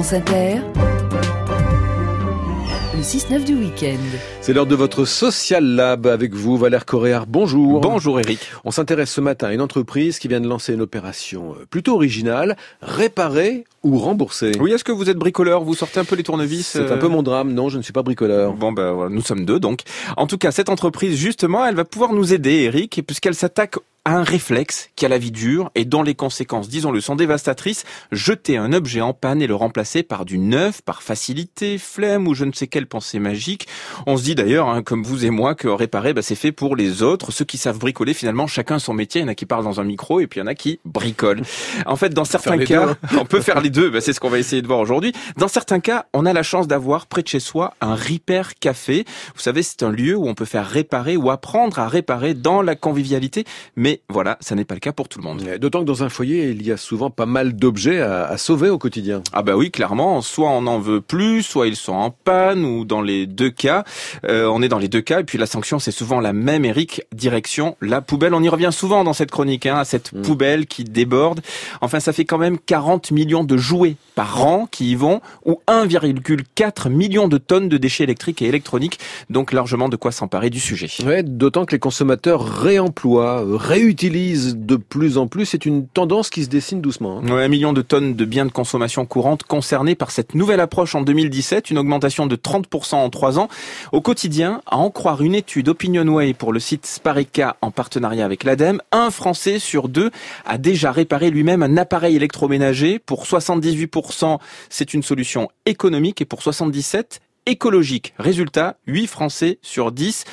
France Inter, le 6-9 du week-end. C'est l'heure de votre Social Lab avec vous, Valère Coréard. Bonjour. Bonjour Eric. On s'intéresse ce matin à une entreprise qui vient de lancer une opération euh, plutôt originale, réparer ou rembourser. Oui, est-ce que vous êtes bricoleur? Vous sortez un peu les tournevis C'est un peu mon drame. Non, je ne suis pas bricoleur. Bon, ben voilà, nous sommes deux donc. En tout cas, cette entreprise, justement, elle va pouvoir nous aider, Eric, puisqu'elle s'attaque à un réflexe qui a la vie dure et dont les conséquences, disons-le, sont dévastatrices. Jeter un objet en panne et le remplacer par du neuf, par facilité, flemme ou je ne sais quelle pensée magique. On se dit d'ailleurs, hein, comme vous et moi, que réparer, bah, c'est fait pour les autres. Ceux qui savent bricoler, finalement, chacun son métier. Il y en a qui parlent dans un micro et puis il y en a qui bricolent. En fait, dans certains cas, on peut faire les deux. Bah, c'est ce qu'on va essayer de voir aujourd'hui. Dans certains cas, on a la chance d'avoir près de chez soi un repair café. Vous savez, c'est un lieu où on peut faire réparer ou apprendre à réparer dans la convivialité. Mais mais voilà, ça n'est pas le cas pour tout le monde. D'autant que dans un foyer, il y a souvent pas mal d'objets à, sauver au quotidien. Ah bah oui, clairement. Soit on en veut plus, soit ils sont en panne, ou dans les deux cas, euh, on est dans les deux cas. Et puis la sanction, c'est souvent la même, Eric. Direction la poubelle. On y revient souvent dans cette chronique, hein, à cette mm. poubelle qui déborde. Enfin, ça fait quand même 40 millions de jouets par an qui y vont, ou 1,4 million de tonnes de déchets électriques et électroniques. Donc largement de quoi s'emparer du sujet. Ouais, d'autant que les consommateurs réemploient, ré utilise de plus en plus. C'est une tendance qui se dessine doucement. Hein. un million de tonnes de biens de consommation courante concernés par cette nouvelle approche en 2017, une augmentation de 30% en trois ans. Au quotidien, à en croire une étude Opinionway pour le site Sparica en partenariat avec l'ADEME, un Français sur deux a déjà réparé lui-même un appareil électroménager. Pour 78%, c'est une solution économique et pour 77, écologique. Résultat, 8 Français sur 10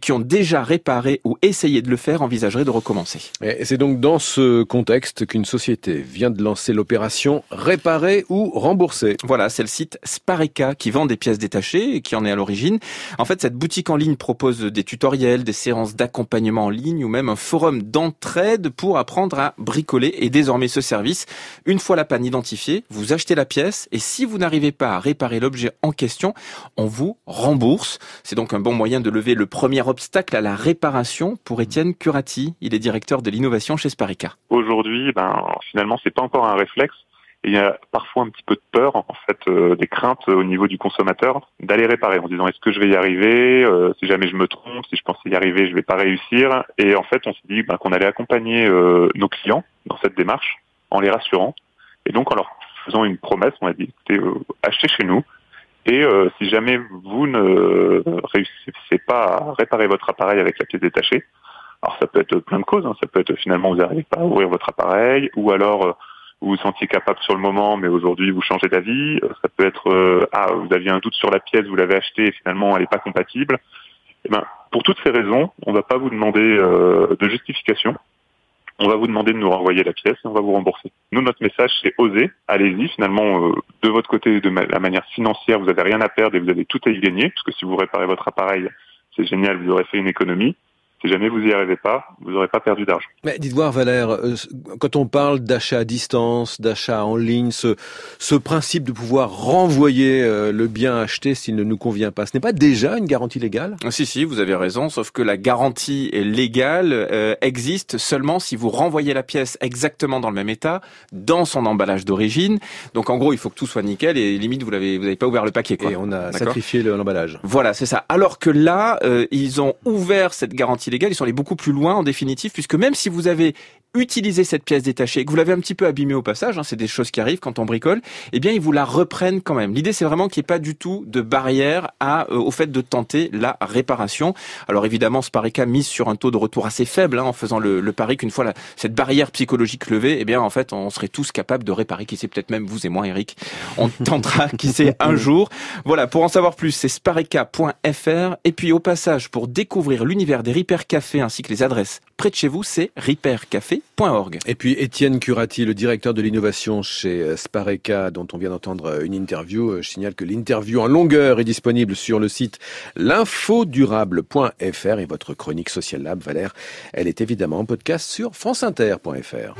qui ont déjà réparé ou essayé de le faire envisageraient de recommencer. Et c'est donc dans ce contexte qu'une société vient de lancer l'opération réparer ou rembourser. Voilà, c'est le site Spareka qui vend des pièces détachées et qui en est à l'origine. En fait, cette boutique en ligne propose des tutoriels, des séances d'accompagnement en ligne ou même un forum d'entraide pour apprendre à bricoler. Et désormais, ce service, une fois la panne identifiée, vous achetez la pièce et si vous n'arrivez pas à réparer l'objet en question, on vous rembourse. C'est donc un bon moyen de lever le premier obstacle à la réparation pour Étienne Curati. Il est directeur de l'innovation chez Sparica. Aujourd'hui, ben, finalement, c'est pas encore un réflexe. il y a parfois un petit peu de peur, en fait, euh, des craintes au niveau du consommateur d'aller réparer en disant est-ce que je vais y arriver? Euh, Si jamais je me trompe, si je pensais y arriver, je vais pas réussir. Et en fait, on s'est dit ben, qu'on allait accompagner euh, nos clients dans cette démarche en les rassurant et donc en leur faisant une promesse. On a dit écoutez, achetez chez nous, et euh, si jamais vous ne réussissez pas à réparer votre appareil avec la pièce détachée, alors ça peut être plein de causes, hein. ça peut être finalement vous n'arrivez pas à ouvrir votre appareil, ou alors euh, vous vous sentiez capable sur le moment, mais aujourd'hui vous changez d'avis. Euh, ça peut être ah vous aviez un doute sur la pièce, vous l'avez achetée et finalement elle n'est pas compatible. Eh ben, pour toutes ces raisons, on ne va pas vous demander de justification on va vous demander de nous renvoyer la pièce et on va vous rembourser. Nous, notre message, c'est oser, allez-y. Finalement, euh, de votre côté, de la manière financière, vous n'avez rien à perdre et vous avez tout à y gagner, parce que si vous réparez votre appareil, c'est génial, vous aurez fait une économie. Si jamais vous n'y arrivez pas, vous n'aurez pas perdu d'argent. Mais dites voir Valère, euh, quand on parle d'achat à distance, d'achat en ligne, ce, ce principe de pouvoir renvoyer euh, le bien acheté s'il ne nous convient pas, ce n'est pas déjà une garantie légale? Ah, Si, si, vous avez raison, sauf que la garantie légale euh, existe seulement si vous renvoyez la pièce exactement dans le même état, dans son emballage d'origine. Donc en gros, il faut que tout soit nickel et limite, vous n'avez vous avez pas ouvert le paquet. Quoi. Et on a sacrifié l'emballage. Voilà, c'est ça. Alors que là, ils ont ouvert cette garantie ils sont allés beaucoup plus loin en définitive, puisque même si vous avez utilisé cette pièce détachée et que vous l'avez un petit peu abîmée au passage, hein, c'est des choses qui arrivent quand on bricole, eh bien ils vous la reprennent quand même. L'idée c'est vraiment qu'il n'y ait pas du tout de barrière à, euh, au fait de tenter la réparation. Alors évidemment, Sparica mise sur un taux de retour assez faible hein, en faisant le, le pari qu'une fois la, cette barrière psychologique levée, eh bien en fait on serait tous capables de réparer. Qui sait peut-être même vous et moi, Eric, on tentera, qui sait un jour. Voilà, pour en savoir plus, c'est sparica.fr et puis au passage pour découvrir l'univers des Café ainsi que les adresses près de chez vous, c'est repaircafé.org. Et puis Étienne Curati, le directeur de l'innovation chez Spareka, dont on vient d'entendre une interview. Euh, je signale que l'interview en longueur est disponible sur le site l'infodurable.fr et votre chronique Social Lab, Valère, elle est évidemment en podcast sur franceinter.fr.